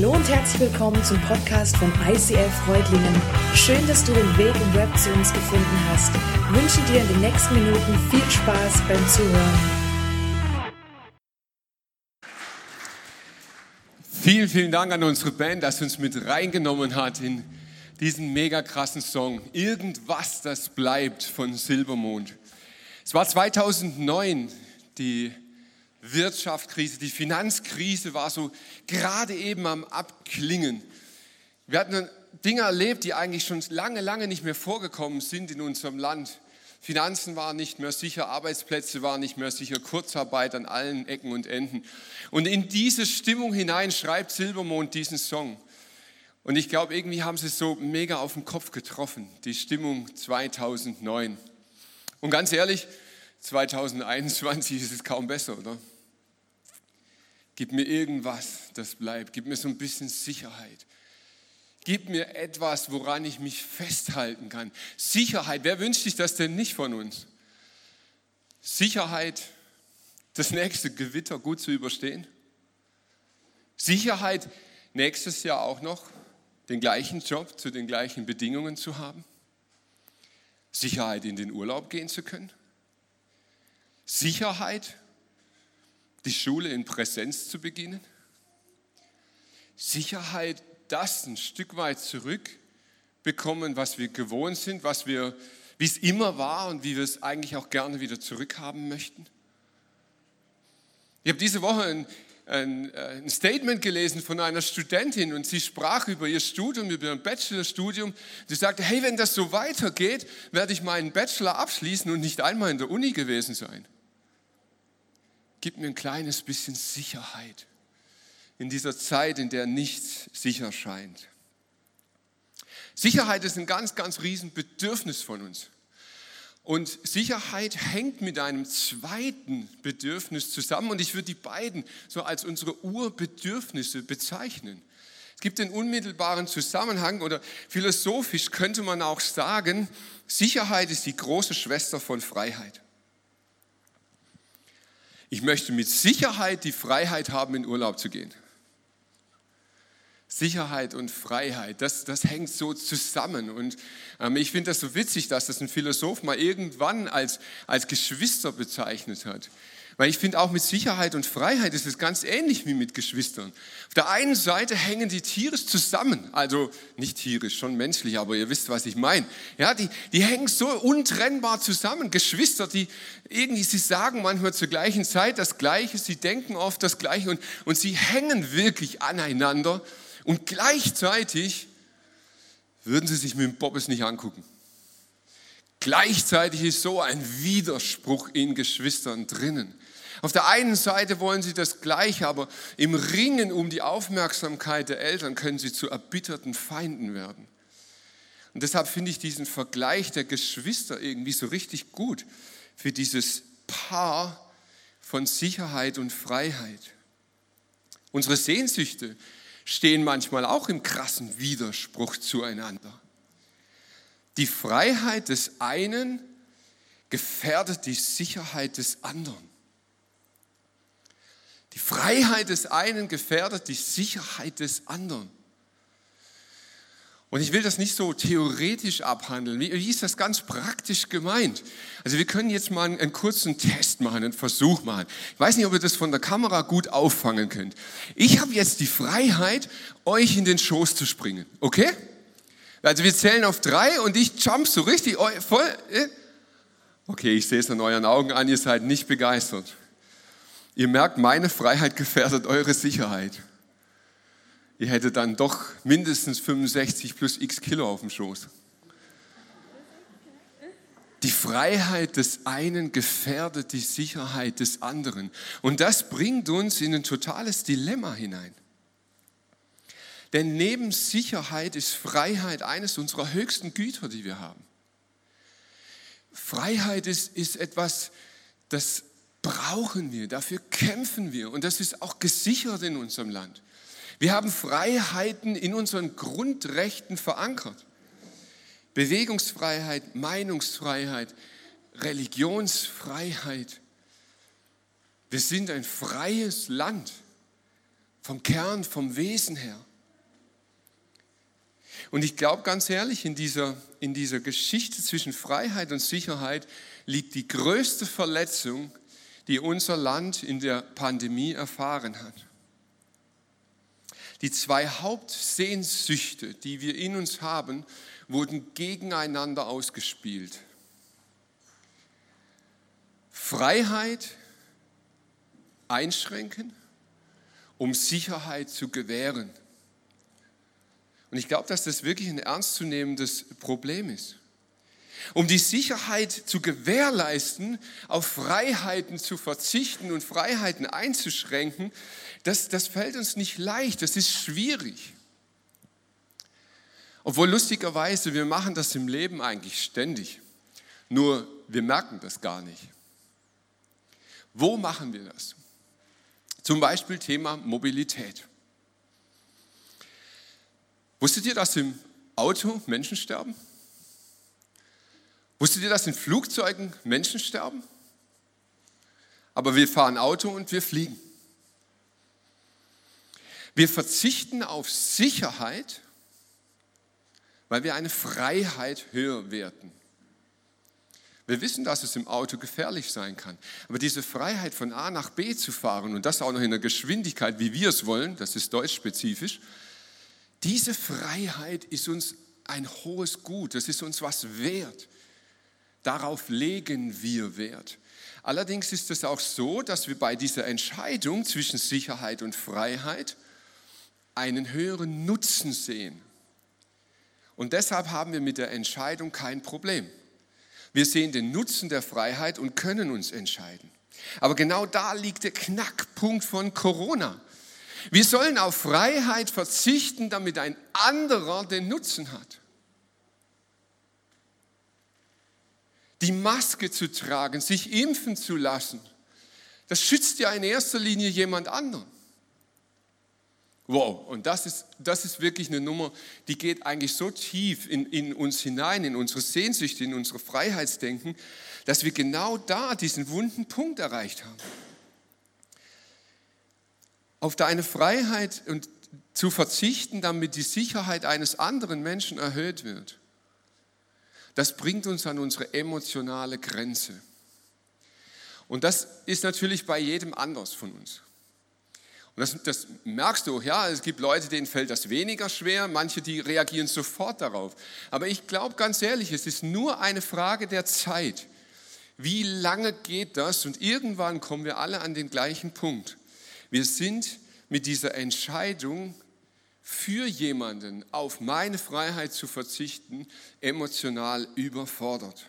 Hallo und herzlich willkommen zum Podcast von ICL Freudlingen. Schön, dass du den Weg im Web zu uns gefunden hast. Ich wünsche dir in den nächsten Minuten viel Spaß beim Zuhören. Vielen, vielen Dank an unsere Band, dass sie uns mit reingenommen hat in diesen mega krassen Song. Irgendwas, das bleibt von Silbermond. Es war 2009, die Wirtschaftskrise, die Finanzkrise war so gerade eben am Abklingen. Wir hatten Dinge erlebt, die eigentlich schon lange, lange nicht mehr vorgekommen sind in unserem Land. Finanzen waren nicht mehr sicher, Arbeitsplätze waren nicht mehr sicher, Kurzarbeit an allen Ecken und Enden. Und in diese Stimmung hinein schreibt Silbermond diesen Song. Und ich glaube, irgendwie haben sie es so mega auf den Kopf getroffen, die Stimmung 2009. Und ganz ehrlich, 2021 ist es kaum besser, oder? Gib mir irgendwas, das bleibt. Gib mir so ein bisschen Sicherheit. Gib mir etwas, woran ich mich festhalten kann. Sicherheit, wer wünscht sich das denn nicht von uns? Sicherheit, das nächste Gewitter gut zu überstehen. Sicherheit, nächstes Jahr auch noch den gleichen Job zu den gleichen Bedingungen zu haben. Sicherheit, in den Urlaub gehen zu können. Sicherheit, die Schule in Präsenz zu beginnen. Sicherheit, das ein Stück weit zurückbekommen, was wir gewohnt sind, was wir, wie es immer war und wie wir es eigentlich auch gerne wieder zurückhaben möchten. Ich habe diese Woche ein, ein, äh, ein, Statement gelesen von einer Studentin und sie sprach über ihr Studium, über ihr Bachelorstudium. Sie sagte, hey, wenn das so weitergeht, werde ich meinen Bachelor abschließen und nicht einmal in der Uni gewesen sein gib mir ein kleines bisschen Sicherheit in dieser Zeit, in der nichts sicher scheint. Sicherheit ist ein ganz, ganz riesen Bedürfnis von uns. Und Sicherheit hängt mit einem zweiten Bedürfnis zusammen und ich würde die beiden so als unsere Urbedürfnisse bezeichnen. Es gibt den unmittelbaren Zusammenhang oder philosophisch könnte man auch sagen, Sicherheit ist die große Schwester von Freiheit. Ich möchte mit Sicherheit die Freiheit haben, in Urlaub zu gehen. Sicherheit und Freiheit, das, das hängt so zusammen. Und ähm, ich finde das so witzig, dass das ein Philosoph mal irgendwann als, als Geschwister bezeichnet hat. Weil ich finde auch mit Sicherheit und Freiheit ist es ganz ähnlich wie mit Geschwistern. Auf der einen Seite hängen die tierisch zusammen, also nicht tierisch, schon menschlich, aber ihr wisst, was ich meine. Ja, die, die hängen so untrennbar zusammen. Geschwister, die irgendwie, sie sagen manchmal zur gleichen Zeit das Gleiche, sie denken oft das Gleiche und, und sie hängen wirklich aneinander und gleichzeitig würden sie sich mit dem Bobbes nicht angucken. Gleichzeitig ist so ein Widerspruch in Geschwistern drinnen. Auf der einen Seite wollen sie das Gleiche, aber im Ringen um die Aufmerksamkeit der Eltern können sie zu erbitterten Feinden werden. Und deshalb finde ich diesen Vergleich der Geschwister irgendwie so richtig gut für dieses Paar von Sicherheit und Freiheit. Unsere Sehnsüchte stehen manchmal auch im krassen Widerspruch zueinander. Die Freiheit des einen gefährdet die Sicherheit des anderen. Die Freiheit des einen gefährdet die Sicherheit des anderen. Und ich will das nicht so theoretisch abhandeln. Wie, ist das ganz praktisch gemeint? Also wir können jetzt mal einen, einen, kurzen Test machen, einen Versuch machen. Ich weiß nicht, ob ihr das von der Kamera gut auffangen könnt. Ich habe jetzt die Freiheit, euch in den Schoß zu springen. Okay? Also wir zählen auf drei und ich jump so richtig voll. Äh? Okay, ich sehe es an euren Augen an, ihr seid nicht begeistert. Ihr merkt, meine Freiheit gefährdet eure Sicherheit. Ihr hättet dann doch mindestens 65 plus x Kilo auf dem Schoß. Die Freiheit des einen gefährdet die Sicherheit des anderen. Und das bringt uns in ein totales Dilemma hinein. Denn neben Sicherheit ist Freiheit eines unserer höchsten Güter, die wir haben. Freiheit ist, ist etwas, das brauchen wir, dafür kämpfen wir und das ist auch gesichert in unserem Land. Wir haben Freiheiten in unseren Grundrechten verankert. Bewegungsfreiheit, Meinungsfreiheit, Religionsfreiheit. Wir sind ein freies Land vom Kern, vom Wesen her. Und ich glaube ganz ehrlich, in dieser, in dieser Geschichte zwischen Freiheit und Sicherheit liegt die größte Verletzung, die unser Land in der Pandemie erfahren hat. Die zwei Hauptsehnsüchte, die wir in uns haben, wurden gegeneinander ausgespielt. Freiheit einschränken, um Sicherheit zu gewähren. Und ich glaube, dass das wirklich ein ernstzunehmendes Problem ist. Um die Sicherheit zu gewährleisten, auf Freiheiten zu verzichten und Freiheiten einzuschränken, das, das fällt uns nicht leicht, das ist schwierig. Obwohl lustigerweise, wir machen das im Leben eigentlich ständig. Nur wir merken das gar nicht. Wo machen wir das? Zum Beispiel Thema Mobilität. Wusstet ihr, dass im Auto Menschen sterben? Wusstet ihr, dass in Flugzeugen Menschen sterben? Aber wir fahren Auto und wir fliegen. Wir verzichten auf Sicherheit, weil wir eine Freiheit höher werten. Wir wissen, dass es im Auto gefährlich sein kann. Aber diese Freiheit von A nach B zu fahren und das auch noch in der Geschwindigkeit, wie wir es wollen, das ist deutschspezifisch, diese Freiheit ist uns ein hohes Gut, das ist uns was wert. Darauf legen wir Wert. Allerdings ist es auch so, dass wir bei dieser Entscheidung zwischen Sicherheit und Freiheit einen höheren Nutzen sehen. Und deshalb haben wir mit der Entscheidung kein Problem. Wir sehen den Nutzen der Freiheit und können uns entscheiden. Aber genau da liegt der Knackpunkt von Corona. Wir sollen auf Freiheit verzichten, damit ein anderer den Nutzen hat. Die Maske zu tragen, sich impfen zu lassen, das schützt ja in erster Linie jemand anderen. Wow, und das ist, das ist wirklich eine Nummer, die geht eigentlich so tief in, in uns hinein, in unsere Sehnsüchte, in unsere Freiheitsdenken, dass wir genau da diesen wunden Punkt erreicht haben. Auf deine Freiheit und zu verzichten, damit die Sicherheit eines anderen Menschen erhöht wird, das bringt uns an unsere emotionale Grenze. Und das ist natürlich bei jedem anders von uns. Und das, das, merkst du, ja, es gibt Leute, denen fällt das weniger schwer, manche, die reagieren sofort darauf. Aber ich glaube ganz ehrlich, es ist nur eine Frage der Zeit. Wie lange geht das? Und irgendwann kommen wir alle an den gleichen Punkt. Wir sind mit dieser Entscheidung für jemanden auf meine Freiheit zu verzichten, emotional überfordert.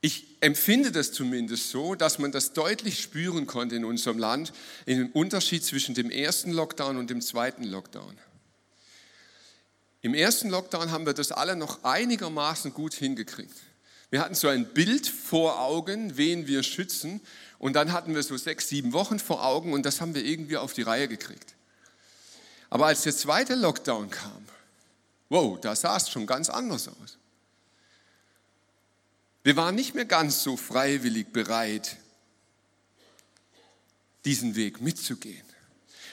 Ich empfinde das zumindest so, dass man das deutlich spüren konnte in unserem Land, in dem Unterschied zwischen dem ersten Lockdown und dem zweiten Lockdown. Im ersten Lockdown haben wir das alle noch einigermaßen gut hingekriegt. Wir hatten so ein Bild vor Augen, wen wir schützen, und dann hatten wir so sechs, sieben Wochen vor Augen und das haben wir irgendwie auf die Reihe gekriegt. Aber als der zweite Lockdown kam, wow, da sah es schon ganz anders aus. Wir waren nicht mehr ganz so freiwillig bereit, diesen Weg mitzugehen.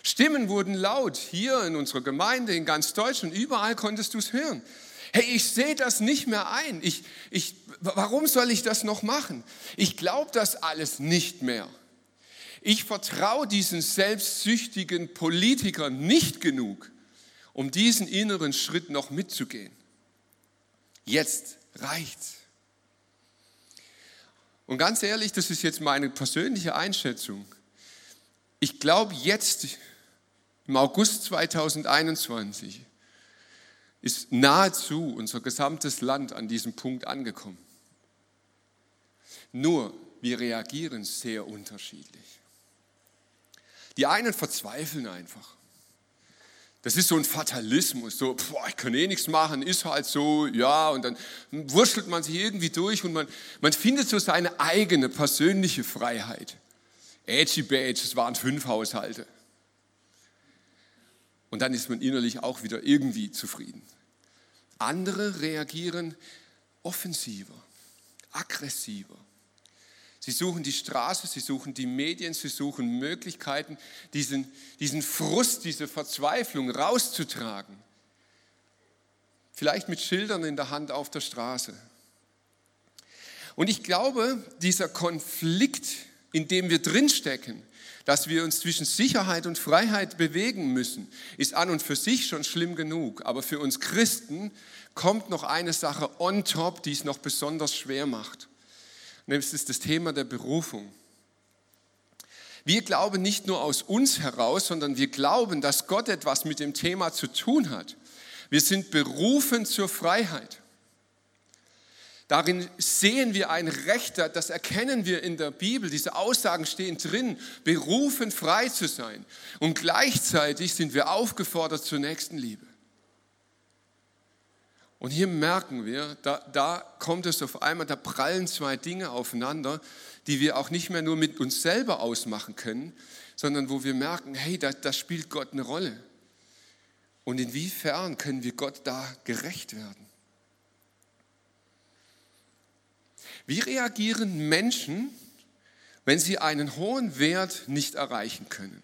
Stimmen wurden laut hier in unserer Gemeinde, in ganz Deutschland, überall konntest du es hören. Hey, ich sehe das nicht mehr ein. Ich, ich, warum soll ich das noch machen? Ich glaube das alles nicht mehr. Ich vertraue diesen selbstsüchtigen Politikern nicht genug, um diesen inneren Schritt noch mitzugehen. Jetzt reicht's. Und ganz ehrlich, das ist jetzt meine persönliche Einschätzung. Ich glaube, jetzt im August 2021 ist nahezu unser gesamtes Land an diesem Punkt angekommen. Nur, wir reagieren sehr unterschiedlich. Die einen verzweifeln einfach. Das ist so ein Fatalismus, so, boah, ich kann eh nichts machen, ist halt so, ja, und dann wurschtelt man sich irgendwie durch und man, man findet so seine eigene persönliche Freiheit. Edgy Badge, es waren fünf Haushalte. Und dann ist man innerlich auch wieder irgendwie zufrieden. Andere reagieren offensiver, aggressiver. Sie suchen die Straße, sie suchen die Medien, sie suchen Möglichkeiten, diesen, diesen Frust, diese Verzweiflung rauszutragen. Vielleicht mit Schildern in der Hand auf der Straße. Und ich glaube, dieser Konflikt, in dem wir drinstecken, dass wir uns zwischen Sicherheit und Freiheit bewegen müssen, ist an und für sich schon schlimm genug. Aber für uns Christen kommt noch eine Sache on top, die es noch besonders schwer macht. Nämlich ist das Thema der Berufung. Wir glauben nicht nur aus uns heraus, sondern wir glauben, dass Gott etwas mit dem Thema zu tun hat. Wir sind berufen zur Freiheit. Darin sehen wir ein Recht, das erkennen wir in der Bibel. Diese Aussagen stehen drin, berufen frei zu sein. Und gleichzeitig sind wir aufgefordert zur Nächstenliebe. Und hier merken wir, da, da kommt es auf einmal, da prallen zwei Dinge aufeinander, die wir auch nicht mehr nur mit uns selber ausmachen können, sondern wo wir merken, hey, da, da spielt Gott eine Rolle. Und inwiefern können wir Gott da gerecht werden? Wie reagieren Menschen, wenn sie einen hohen Wert nicht erreichen können?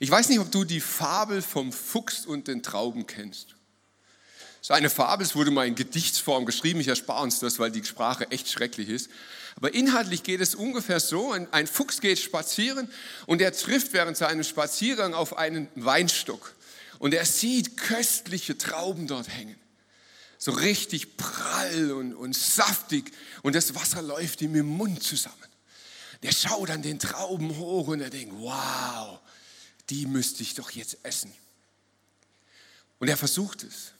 Ich weiß nicht, ob du die Fabel vom Fuchs und den Trauben kennst. Das ist eine Fabel, wurde mal in Gedichtsform geschrieben, ich erspare uns das, weil die Sprache echt schrecklich ist. Aber inhaltlich geht es ungefähr so, ein Fuchs geht spazieren und er trifft während seinem Spaziergang auf einen Weinstock und er sieht köstliche Trauben dort hängen so richtig prall und, und saftig und das Wasser läuft ihm im Mund zusammen. Der schaut an den Trauben hoch und er denkt, wow, die müsste ich doch jetzt essen. Und er versucht es.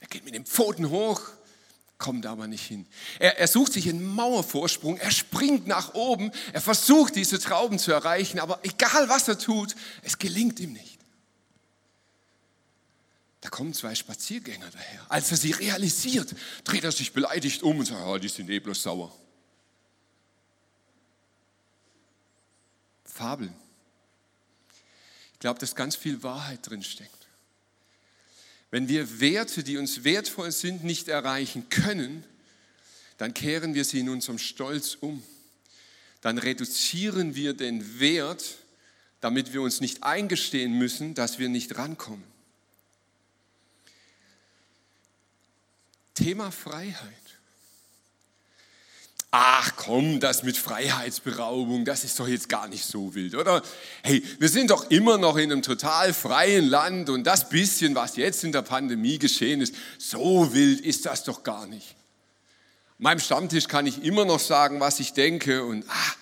Er geht mit den Pfoten hoch, kommt aber nicht hin. Er, er sucht sich einen Mauervorsprung, er springt nach oben, er versucht diese Trauben zu erreichen, aber egal was er tut, es gelingt ihm nicht. Da kommen zwei Spaziergänger daher. Als er sie realisiert, dreht er sich beleidigt um und sagt, oh, die sind eh bloß sauer. Fabeln. Ich glaube, dass ganz viel Wahrheit drin steckt. Wenn wir Werte, die uns wertvoll sind, nicht erreichen können, dann kehren wir sie in unserem Stolz um. Dann reduzieren wir den Wert, damit wir uns nicht eingestehen müssen, dass wir nicht rankommen. Thema Freiheit. Ach komm, das mit Freiheitsberaubung, das ist doch jetzt gar nicht so wild, oder? Hey, wir sind doch immer noch in einem total freien Land und das bisschen, was jetzt in der Pandemie geschehen ist, so wild ist das doch gar nicht. An meinem Stammtisch kann ich immer noch sagen, was ich denke und ah,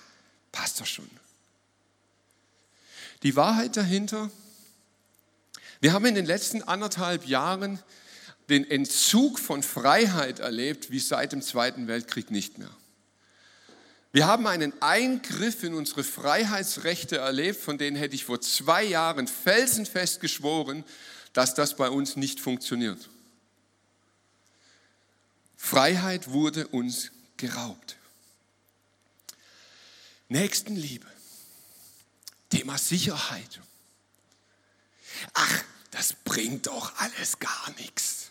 passt doch schon. Die Wahrheit dahinter, wir haben in den letzten anderthalb Jahren den Entzug von Freiheit erlebt wie seit dem Zweiten Weltkrieg nicht mehr. Wir haben einen Eingriff in unsere Freiheitsrechte erlebt, von denen hätte ich vor zwei Jahren felsenfest geschworen, dass das bei uns nicht funktioniert. Freiheit wurde uns geraubt. Nächstenliebe. Thema Sicherheit. Ach, das bringt doch alles gar nichts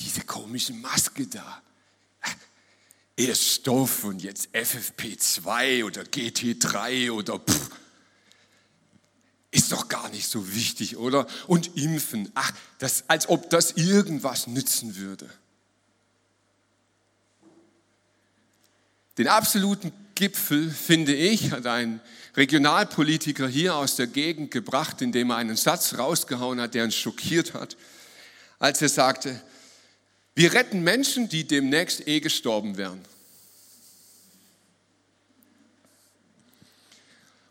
diese komische Maske da. Erst Stoff und jetzt FFP2 oder GT3 oder pff. Ist doch gar nicht so wichtig, oder? Und impfen, ach, das, als ob das irgendwas nützen würde. Den absoluten Gipfel, finde ich, hat ein Regionalpolitiker hier aus der Gegend gebracht, indem er einen Satz rausgehauen hat, der uns schockiert hat, als er sagte, wir retten Menschen, die demnächst eh gestorben wären.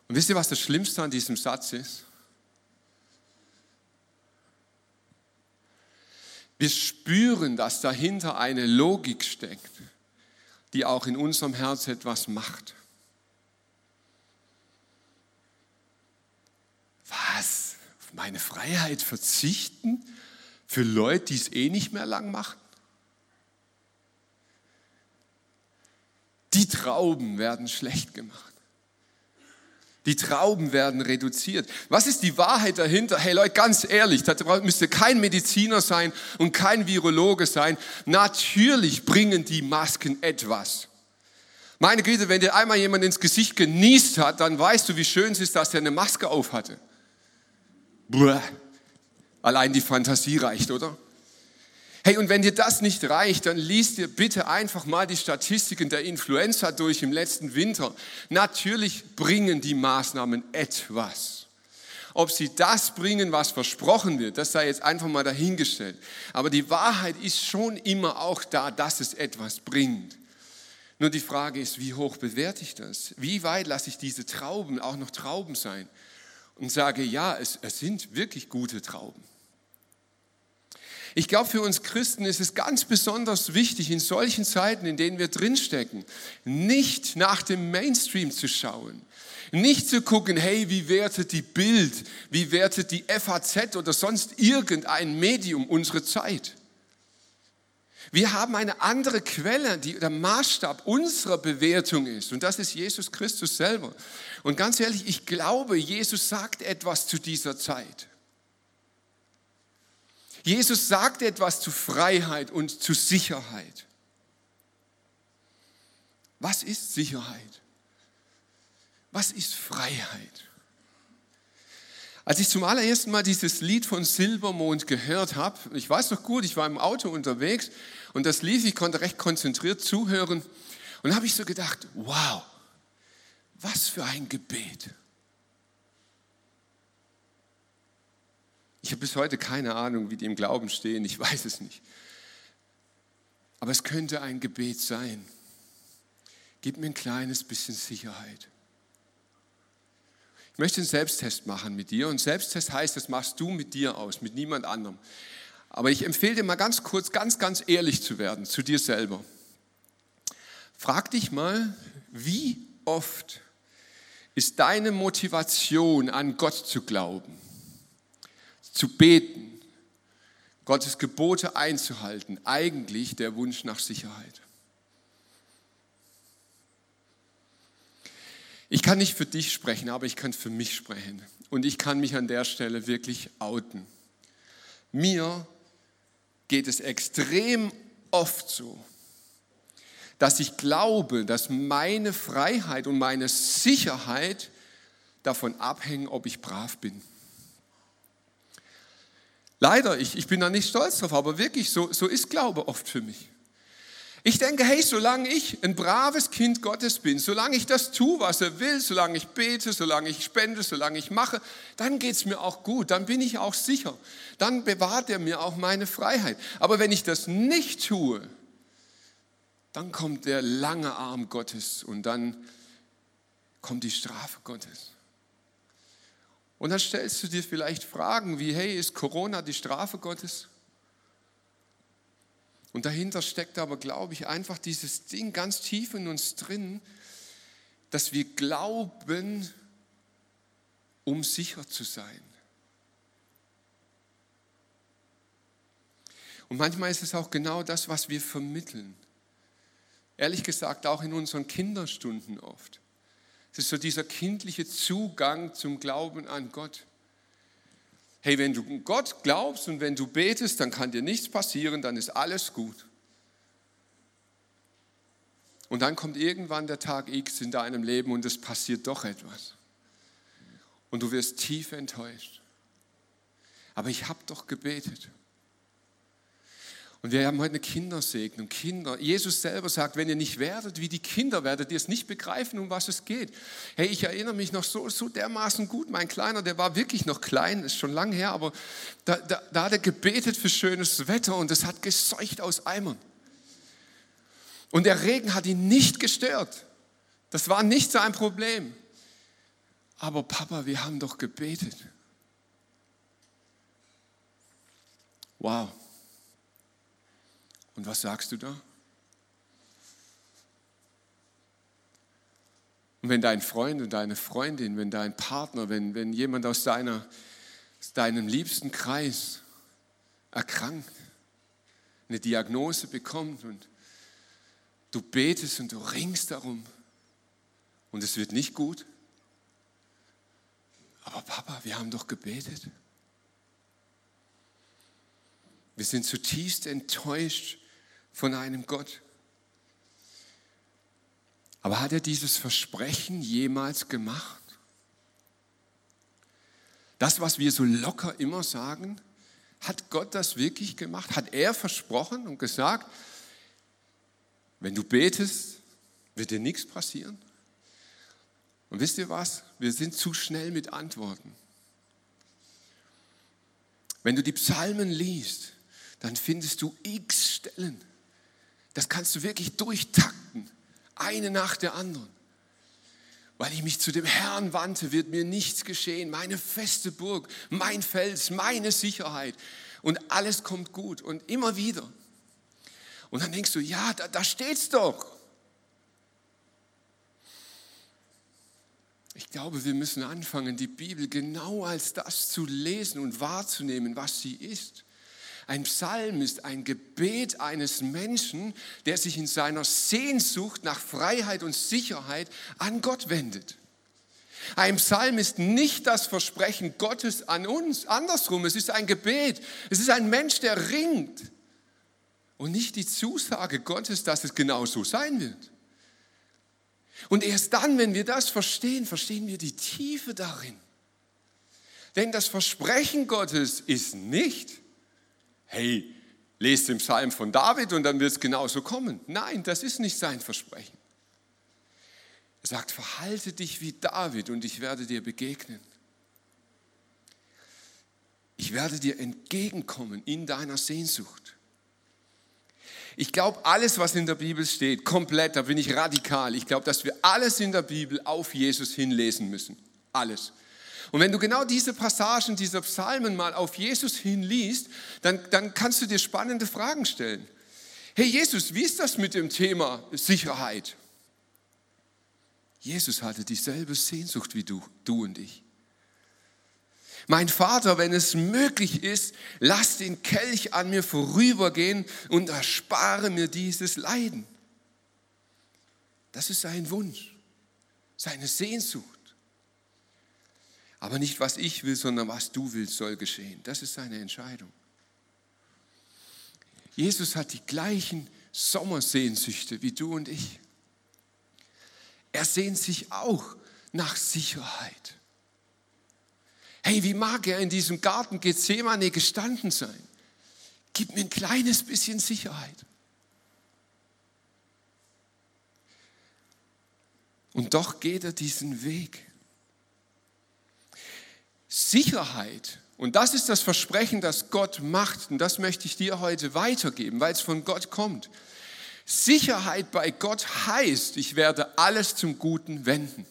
Und wisst ihr, was das Schlimmste an diesem Satz ist? Wir spüren, dass dahinter eine Logik steckt, die auch in unserem Herz etwas macht. Was? Auf meine Freiheit verzichten? Für Leute, die es eh nicht mehr lang machen? Trauben werden schlecht gemacht. Die Trauben werden reduziert. Was ist die Wahrheit dahinter? Hey Leute, ganz ehrlich, da müsste kein Mediziner sein und kein Virologe sein. Natürlich bringen die Masken etwas. Meine Güte, wenn dir einmal jemand ins Gesicht genießt hat, dann weißt du, wie schön es ist, dass er eine Maske auf hatte. Buah. Allein die Fantasie reicht, oder? Hey, und wenn dir das nicht reicht, dann liest dir bitte einfach mal die Statistiken der Influenza durch im letzten Winter. Natürlich bringen die Maßnahmen etwas. Ob sie das bringen, was versprochen wird, das sei jetzt einfach mal dahingestellt. Aber die Wahrheit ist schon immer auch da, dass es etwas bringt. Nur die Frage ist, wie hoch bewerte ich das? Wie weit lasse ich diese Trauben auch noch Trauben sein? Und sage, ja, es, es sind wirklich gute Trauben. Ich glaube, für uns Christen ist es ganz besonders wichtig, in solchen Zeiten, in denen wir drinstecken, nicht nach dem Mainstream zu schauen. Nicht zu gucken, hey, wie wertet die Bild, wie wertet die FAZ oder sonst irgendein Medium unsere Zeit. Wir haben eine andere Quelle, die der Maßstab unserer Bewertung ist. Und das ist Jesus Christus selber. Und ganz ehrlich, ich glaube, Jesus sagt etwas zu dieser Zeit. Jesus sagt etwas zu Freiheit und zu Sicherheit. Was ist Sicherheit? Was ist Freiheit? Als ich zum allerersten Mal dieses Lied von Silbermond gehört habe, ich weiß noch gut, ich war im Auto unterwegs und das lief, ich konnte recht konzentriert zuhören und habe ich so gedacht, wow, was für ein Gebet. Ich habe bis heute keine Ahnung, wie die im Glauben stehen, ich weiß es nicht. Aber es könnte ein Gebet sein. Gib mir ein kleines bisschen Sicherheit. Ich möchte einen Selbsttest machen mit dir. Und Selbsttest heißt, das machst du mit dir aus, mit niemand anderem. Aber ich empfehle dir mal ganz kurz, ganz, ganz ehrlich zu werden zu dir selber. Frag dich mal, wie oft ist deine Motivation, an Gott zu glauben, zu beten, Gottes Gebote einzuhalten, eigentlich der Wunsch nach Sicherheit? Ich kann nicht für dich sprechen, aber ich kann für mich sprechen. Und ich kann mich an der Stelle wirklich outen. Mir geht es extrem oft so, dass ich glaube, dass meine Freiheit und meine Sicherheit davon abhängen, ob ich brav bin. Leider, ich, ich bin da nicht stolz drauf, aber wirklich, so, so ist Glaube oft für mich. Ich denke, hey, solange ich ein braves Kind Gottes bin, solange ich das tue, was er will, solange ich bete, solange ich spende, solange ich mache, dann geht es mir auch gut, dann bin ich auch sicher. Dann bewahrt er mir auch meine Freiheit. Aber wenn ich das nicht tue, dann kommt der lange Arm Gottes und dann kommt die Strafe Gottes. Und dann stellst du dir vielleicht Fragen wie, hey, ist Corona die Strafe Gottes? Und dahinter steckt aber, glaube ich, einfach dieses Ding ganz tief in uns drin, dass wir glauben, um sicher zu sein. Und manchmal ist es auch genau das, was wir vermitteln. Ehrlich gesagt, auch in unseren Kinderstunden oft. Es ist so dieser kindliche Zugang zum Glauben an Gott. Hey, wenn du Gott glaubst und wenn du betest, dann kann dir nichts passieren, dann ist alles gut. Und dann kommt irgendwann der Tag X in deinem Leben und es passiert doch etwas. Und du wirst tief enttäuscht. Aber ich habe doch gebetet. Und wir haben heute eine Kindersegnung. Kinder. Jesus selber sagt, wenn ihr nicht werdet wie die Kinder, werdet ihr es nicht begreifen, um was es geht. Hey, ich erinnere mich noch so, so dermaßen gut. Mein Kleiner, der war wirklich noch klein, ist schon lang her, aber da, da, da hat er gebetet für schönes Wetter und es hat geseucht aus Eimern. Und der Regen hat ihn nicht gestört. Das war nicht sein Problem. Aber Papa, wir haben doch gebetet. Wow. Und was sagst du da? Und wenn dein Freund und deine Freundin, wenn dein Partner, wenn, wenn jemand aus, deiner, aus deinem liebsten Kreis erkrankt, eine Diagnose bekommt und du betest und du ringst darum und es wird nicht gut. Aber Papa, wir haben doch gebetet. Wir sind zutiefst enttäuscht von einem Gott. Aber hat er dieses Versprechen jemals gemacht? Das, was wir so locker immer sagen, hat Gott das wirklich gemacht? Hat er versprochen und gesagt, wenn du betest, wird dir nichts passieren? Und wisst ihr was? Wir sind zu schnell mit Antworten. Wenn du die Psalmen liest, dann findest du x Stellen. Das kannst du wirklich durchtakten, eine nach der anderen. Weil ich mich zu dem Herrn wandte, wird mir nichts geschehen. Meine feste Burg, mein Fels, meine Sicherheit. Und alles kommt gut. Und immer wieder. Und dann denkst du, ja, da, da steht's doch. Ich glaube, wir müssen anfangen, die Bibel genau als das zu lesen und wahrzunehmen, was sie ist. Ein Psalm ist ein Gebet eines Menschen, der sich in seiner Sehnsucht nach Freiheit und Sicherheit an Gott wendet. Ein Psalm ist nicht das Versprechen Gottes an uns, andersrum, es ist ein Gebet, es ist ein Mensch, der ringt und nicht die Zusage Gottes, dass es genau so sein wird. Und erst dann, wenn wir das verstehen, verstehen wir die Tiefe darin. Denn das Versprechen Gottes ist nicht, hey, lest den Psalm von David und dann wird es genauso kommen. Nein, das ist nicht sein Versprechen. Er sagt, verhalte dich wie David und ich werde dir begegnen. Ich werde dir entgegenkommen in deiner Sehnsucht. Ich glaube, alles, was in der Bibel steht, komplett, da bin ich radikal. Ich glaube, dass wir alles in der Bibel auf Jesus hinlesen müssen. Alles. Und wenn du genau diese Passagen dieser Psalmen mal auf Jesus hinliest, dann, dann kannst du dir spannende Fragen stellen. Hey Jesus, wie ist das mit dem Thema Sicherheit? Jesus hatte dieselbe Sehnsucht wie du, du und ich. Mein Vater, wenn es möglich ist, lass den Kelch an mir vorübergehen und erspare mir dieses Leiden. Das ist sein Wunsch, seine Sehnsucht. Aber nicht, was ich will, sondern was du willst, soll geschehen. Das ist seine Entscheidung. Jesus hat die gleichen Sommersehnsüchte wie du und ich. Er sehnt sich auch nach Sicherheit. Hey, wie mag er in diesem Garten Gethsemane gestanden sein? Gib mir ein kleines bisschen Sicherheit. Und doch geht er diesen Weg. Sicherheit, und das ist das Versprechen, das Gott macht, und das möchte ich dir heute weitergeben, weil es von Gott kommt. Sicherheit bei Gott heißt, ich werde alles zum Guten wenden.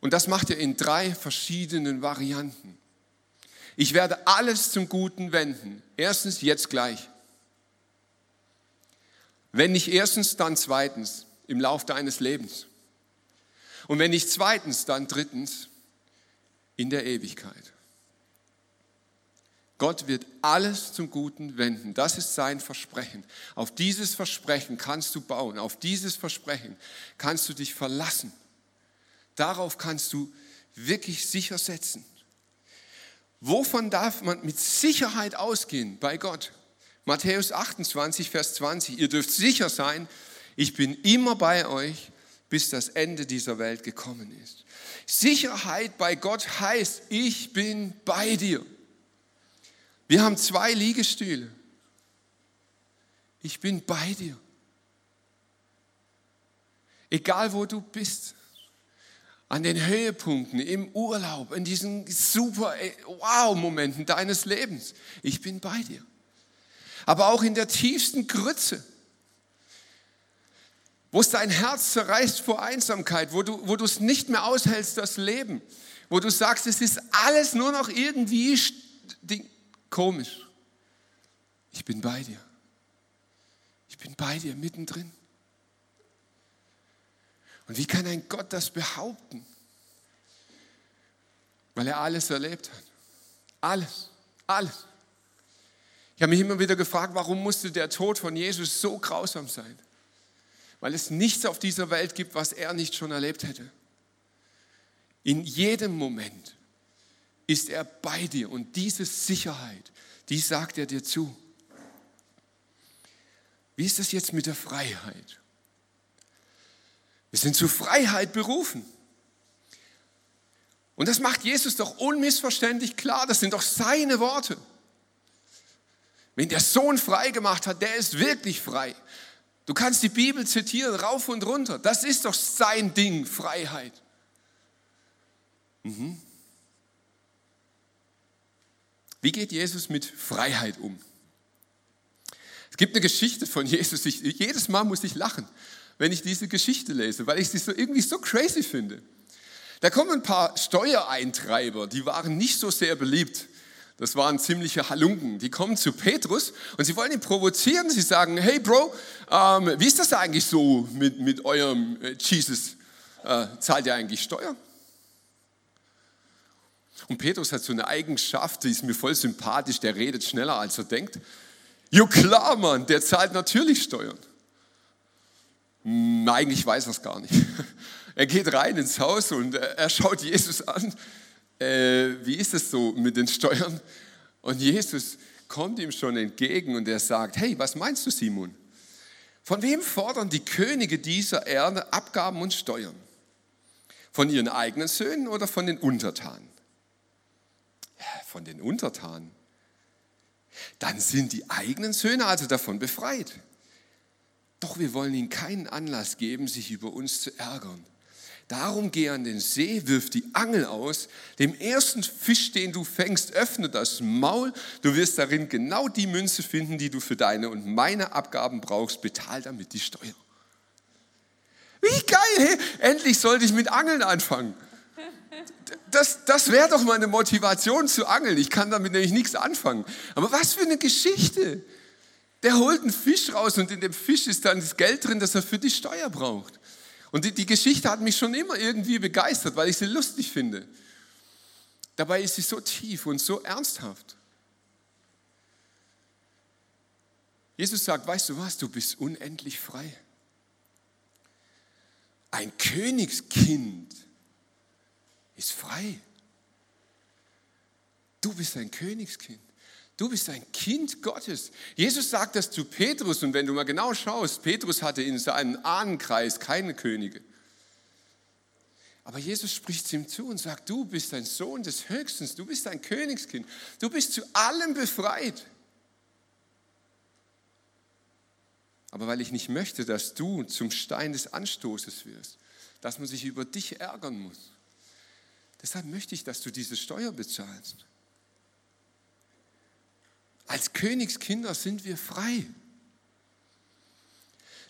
Und das macht er in drei verschiedenen Varianten. Ich werde alles zum Guten wenden. Erstens, jetzt gleich. Wenn nicht erstens, dann zweitens im Lauf deines Lebens. Und wenn nicht zweitens, dann drittens in der Ewigkeit. Gott wird alles zum Guten wenden. Das ist sein Versprechen. Auf dieses Versprechen kannst du bauen. Auf dieses Versprechen kannst du dich verlassen. Darauf kannst du wirklich sicher setzen. Wovon darf man mit Sicherheit ausgehen bei Gott? Matthäus 28, Vers 20. Ihr dürft sicher sein, ich bin immer bei euch, bis das Ende dieser Welt gekommen ist. Sicherheit bei Gott heißt, ich bin bei dir. Wir haben zwei Liegestühle. Ich bin bei dir. Egal wo du bist an den Höhepunkten, im Urlaub, in diesen super Wow-Momenten deines Lebens. Ich bin bei dir. Aber auch in der tiefsten Grütze, wo es dein Herz zerreißt vor Einsamkeit, wo du, wo du es nicht mehr aushältst, das Leben, wo du sagst, es ist alles nur noch irgendwie komisch. Ich bin bei dir. Ich bin bei dir mittendrin. Und wie kann ein Gott das behaupten? Weil er alles erlebt hat. Alles, alles. Ich habe mich immer wieder gefragt, warum musste der Tod von Jesus so grausam sein? Weil es nichts auf dieser Welt gibt, was er nicht schon erlebt hätte. In jedem Moment ist er bei dir und diese Sicherheit, die sagt er dir zu. Wie ist das jetzt mit der Freiheit? Wir sind zur Freiheit berufen. Und das macht Jesus doch unmissverständlich klar. Das sind doch seine Worte. Wenn der Sohn frei gemacht hat, der ist wirklich frei. Du kannst die Bibel zitieren, rauf und runter. Das ist doch sein Ding, Freiheit. Mhm. Wie geht Jesus mit Freiheit um? Es gibt eine Geschichte von Jesus. Ich, jedes Mal muss ich lachen, wenn ich diese Geschichte lese, weil ich sie so irgendwie so crazy finde. Da kommen ein paar Steuereintreiber, die waren nicht so sehr beliebt. Das waren ziemliche Halunken. Die kommen zu Petrus und sie wollen ihn provozieren. Sie sagen, hey Bro, ähm, wie ist das eigentlich so mit, mit eurem äh, Jesus? Äh, zahlt ihr eigentlich Steuer? Und Petrus hat so eine Eigenschaft, die ist mir voll sympathisch, der redet schneller als er denkt. Jo klar, Mann, der zahlt natürlich Steuern. Hm, eigentlich weiß er es gar nicht. Er geht rein ins Haus und er schaut Jesus an. Äh, wie ist es so mit den Steuern? Und Jesus kommt ihm schon entgegen und er sagt, hey, was meinst du, Simon? Von wem fordern die Könige dieser Erde Abgaben und Steuern? Von ihren eigenen Söhnen oder von den Untertanen? Von den Untertanen. Dann sind die eigenen Söhne also davon befreit. Doch wir wollen ihnen keinen Anlass geben, sich über uns zu ärgern. Darum geh an den See, wirf die Angel aus, dem ersten Fisch, den du fängst, öffne das Maul, du wirst darin genau die Münze finden, die du für deine und meine Abgaben brauchst, betal damit die Steuer. Wie geil, hey? endlich sollte ich mit Angeln anfangen. Das, das wäre doch meine Motivation zu angeln. Ich kann damit nämlich nichts anfangen. Aber was für eine Geschichte. Der holt einen Fisch raus und in dem Fisch ist dann das Geld drin, das er für die Steuer braucht. Und die, die Geschichte hat mich schon immer irgendwie begeistert, weil ich sie lustig finde. Dabei ist sie so tief und so ernsthaft. Jesus sagt, weißt du was, du bist unendlich frei. Ein Königskind ist frei. Du bist ein Königskind. Du bist ein Kind Gottes. Jesus sagt das zu Petrus und wenn du mal genau schaust, Petrus hatte in seinem Ahnenkreis keine Könige. Aber Jesus spricht ihm zu und sagt, du bist ein Sohn des Höchsten, du bist ein Königskind, du bist zu allem befreit. Aber weil ich nicht möchte, dass du zum Stein des Anstoßes wirst, dass man sich über dich ärgern muss, deshalb möchte ich, dass du diese Steuer bezahlst. Als Königskinder sind wir frei.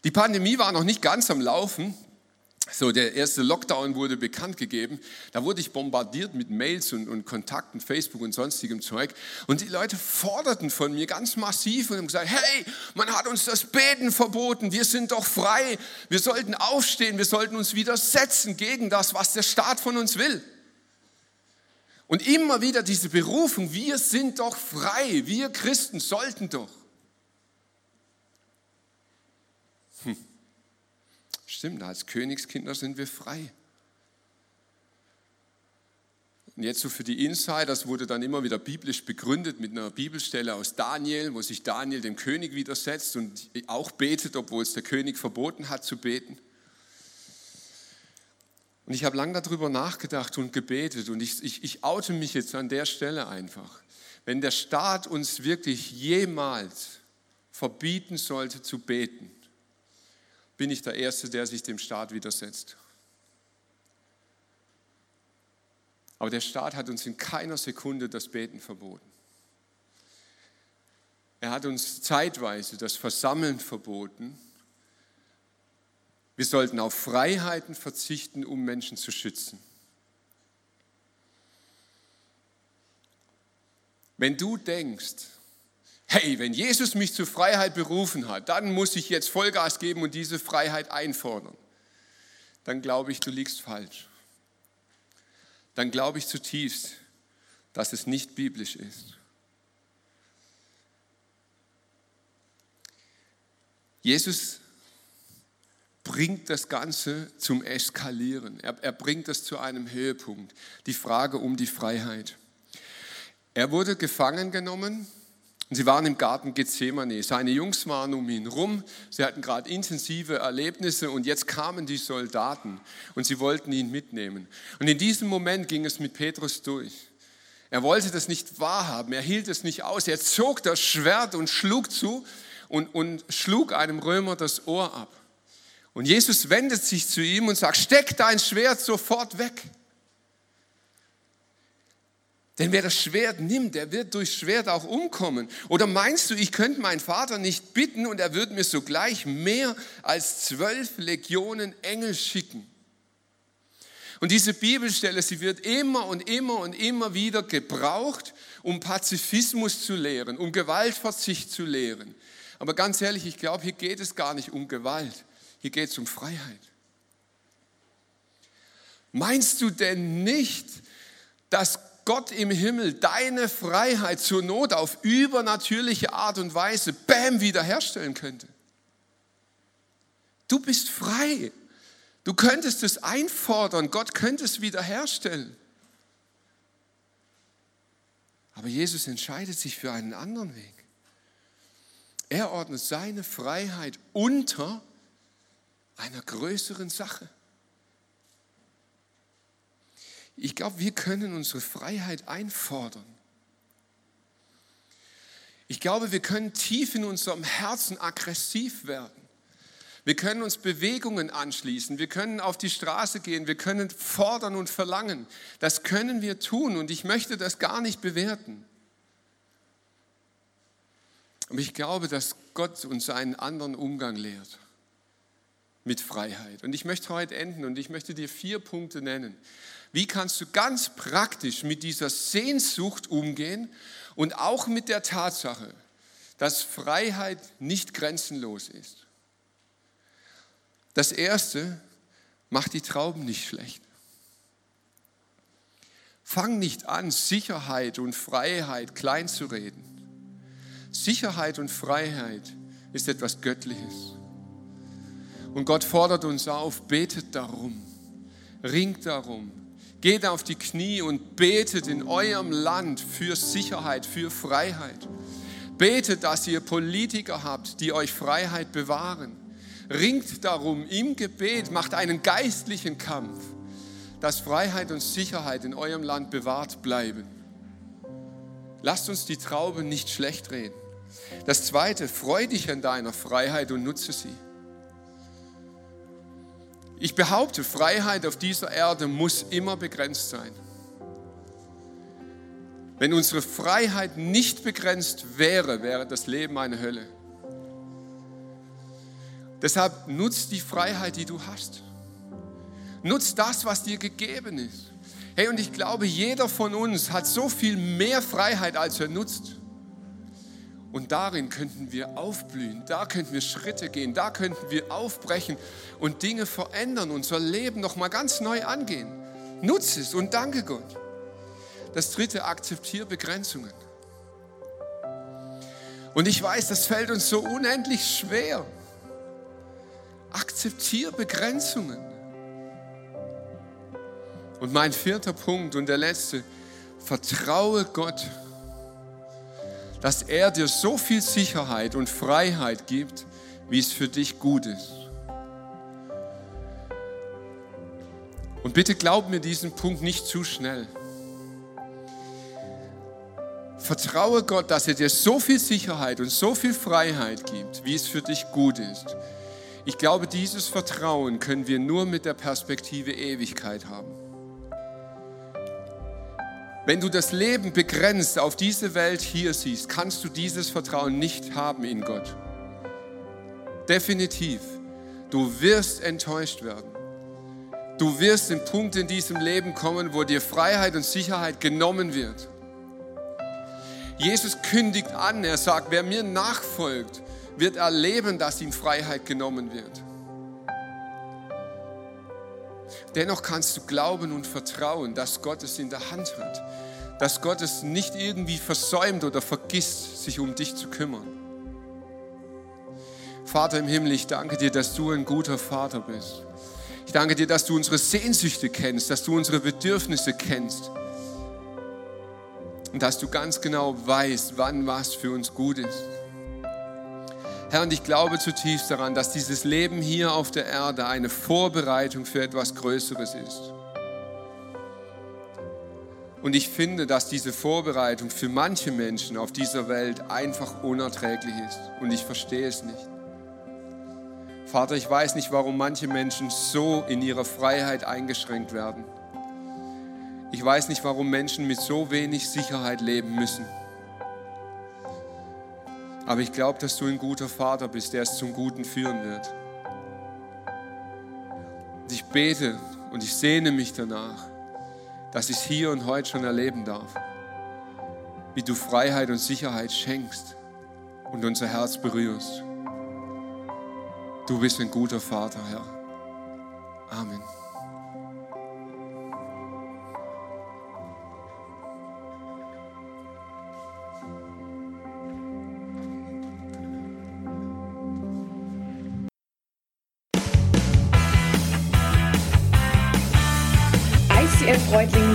Die Pandemie war noch nicht ganz am Laufen. So, der erste Lockdown wurde bekannt gegeben. Da wurde ich bombardiert mit Mails und, und, Kontakten, Facebook und sonstigem Zeug. Und die Leute forderten von mir ganz massiv und haben gesagt, hey, man hat uns das Beten verboten. Wir sind doch frei. Wir sollten aufstehen. Wir sollten uns widersetzen gegen das, was der Staat von uns will. Und immer wieder diese Berufung, wir sind doch frei, wir Christen sollten doch. Hm. Stimmt, als Königskinder sind wir frei. Und jetzt so für die Insiders wurde dann immer wieder biblisch begründet mit einer Bibelstelle aus Daniel, wo sich Daniel dem König widersetzt und auch betet, obwohl es der König verboten hat zu beten. Und ich habe lange darüber nachgedacht und gebetet und ich, ich, ich oute mich jetzt an der Stelle einfach. Wenn der Staat uns wirklich jemals verbieten sollte zu beten, bin ich der Erste, der sich dem Staat widersetzt. Aber der Staat hat uns in keiner Sekunde das Beten verboten. Er hat uns zeitweise das Versammeln verboten wir sollten auf Freiheiten verzichten, um Menschen zu schützen. Wenn du denkst, hey, wenn Jesus mich zur Freiheit berufen hat, dann muss ich jetzt Vollgas geben und diese Freiheit einfordern, dann glaube ich, du liegst falsch. Dann glaube ich zutiefst, dass es nicht biblisch ist. Jesus bringt das Ganze zum Eskalieren. Er, er bringt es zu einem Höhepunkt. Die Frage um die Freiheit. Er wurde gefangen genommen Und sie waren im Garten Gethsemane. Seine Jungs waren um ihn rum. Sie hatten gerade intensive Erlebnisse und jetzt kamen die Soldaten und sie wollten ihn mitnehmen. Und in diesem Moment ging es mit Petrus durch. Er wollte das nicht wahrhaben. Er hielt es nicht aus. Er zog das Schwert und schlug zu und, und schlug einem Römer das Ohr ab. Und Jesus wendet sich zu ihm und sagt, steck dein Schwert sofort weg. Denn wer das Schwert nimmt, der wird durchs Schwert auch umkommen. Oder meinst du, ich könnte meinen Vater nicht bitten und er würde mir sogleich mehr als zwölf Legionen Engel schicken? Und diese Bibelstelle, sie wird immer und immer und immer wieder gebraucht, um Pazifismus zu lehren, um Gewaltverzicht zu lehren. Aber ganz ehrlich, ich glaube, hier geht es gar nicht um Gewalt, hier geht es um Freiheit. Meinst du denn nicht, dass Gott im Himmel deine Freiheit zur Not auf übernatürliche Art und Weise, bam, wiederherstellen könnte. Du bist frei. Du könntest es einfordern. Gott könnte es wiederherstellen. Aber Jesus entscheidet sich für einen anderen Weg. Er ordnet seine Freiheit unter einer größeren Sache. Ich glaube, wir können unsere Freiheit einfordern. Ich glaube, wir können tief in unserem Herzen aggressiv werden. Wir können uns Bewegungen anschließen, wir können auf die Straße gehen, wir können fordern und verlangen. Das können wir tun und ich möchte das gar nicht bewerten. Aber ich glaube, dass Gott uns einen anderen Umgang lehrt mit Freiheit. Und ich möchte heute enden und ich möchte dir vier Punkte nennen, wie kannst du ganz praktisch mit dieser Sehnsucht umgehen und auch mit der Tatsache, dass Freiheit nicht grenzenlos ist? Das Erste, mach die Trauben nicht schlecht. Fang nicht an, Sicherheit und Freiheit klein zu reden. Sicherheit und Freiheit ist etwas Göttliches. Und Gott fordert uns auf, betet darum, ringt darum, Geht auf die Knie und betet in eurem Land für Sicherheit, für Freiheit. Betet, dass ihr Politiker habt, die euch Freiheit bewahren. Ringt darum im Gebet, macht einen geistlichen Kampf, dass Freiheit und Sicherheit in eurem Land bewahrt bleiben. Lasst uns die Trauben nicht schlecht reden. Das Zweite, freu dich an deiner Freiheit und nutze sie. Ich behaupte, Freiheit auf dieser Erde muss immer begrenzt sein. Wenn unsere Freiheit nicht begrenzt wäre, wäre das Leben eine Hölle. Deshalb nutz die Freiheit, die du hast. Nutz das, was dir gegeben ist. Hey, und ich glaube, jeder von uns hat so viel mehr Freiheit, als er nutzt. Und darin könnten wir aufblühen, da könnten wir Schritte gehen, da könnten wir aufbrechen und Dinge verändern, unser Leben nochmal ganz neu angehen. Nutze es und danke Gott. Das dritte, akzeptiere Begrenzungen. Und ich weiß, das fällt uns so unendlich schwer. Akzeptiere Begrenzungen. Und mein vierter Punkt und der letzte, vertraue Gott dass er dir so viel Sicherheit und Freiheit gibt, wie es für dich gut ist. Und bitte glaub mir diesen Punkt nicht zu schnell. Vertraue Gott, dass er dir so viel Sicherheit und so viel Freiheit gibt, wie es für dich gut ist. Ich glaube, dieses Vertrauen können wir nur mit der Perspektive Ewigkeit haben. Wenn du das Leben begrenzt auf diese Welt hier siehst, kannst du dieses Vertrauen nicht haben in Gott. Definitiv. Du wirst enttäuscht werden. Du wirst den Punkt in diesem Leben kommen, wo dir Freiheit und Sicherheit genommen wird. Jesus kündigt an, er sagt, wer mir nachfolgt, wird erleben, dass ihm Freiheit genommen wird. Dennoch kannst du glauben und vertrauen, dass Gott es in der Hand hat. Dass Gott es nicht irgendwie versäumt oder vergisst, sich um dich zu kümmern. Vater im Himmel, ich danke dir, dass du ein guter Vater bist. Ich danke dir, dass du unsere Sehnsüchte kennst, dass du unsere Bedürfnisse kennst. und dass du ganz genau weißt, wann was für uns gut ist. Herr, und ich glaube zutiefst daran, dass dieses Leben hier auf der Erde eine Vorbereitung für etwas Größeres ist. Und ich finde, dass diese Vorbereitung für manche Menschen auf dieser Welt einfach unerträglich ist. Und ich verstehe es nicht. Vater, ich weiß nicht, warum manche Menschen so in ihrer Freiheit eingeschränkt werden. Ich weiß nicht, warum Menschen mit so wenig Sicherheit leben müssen. Aber ich glaube, dass du ein guter Vater bist, der es zum Guten führen wird. Und ich bete und ich sehne mich danach, dass ich es hier und heute schon erleben darf, wie du Freiheit und Sicherheit schenkst und unser Herz berührst. Du bist ein guter Vater, Herr. Amen.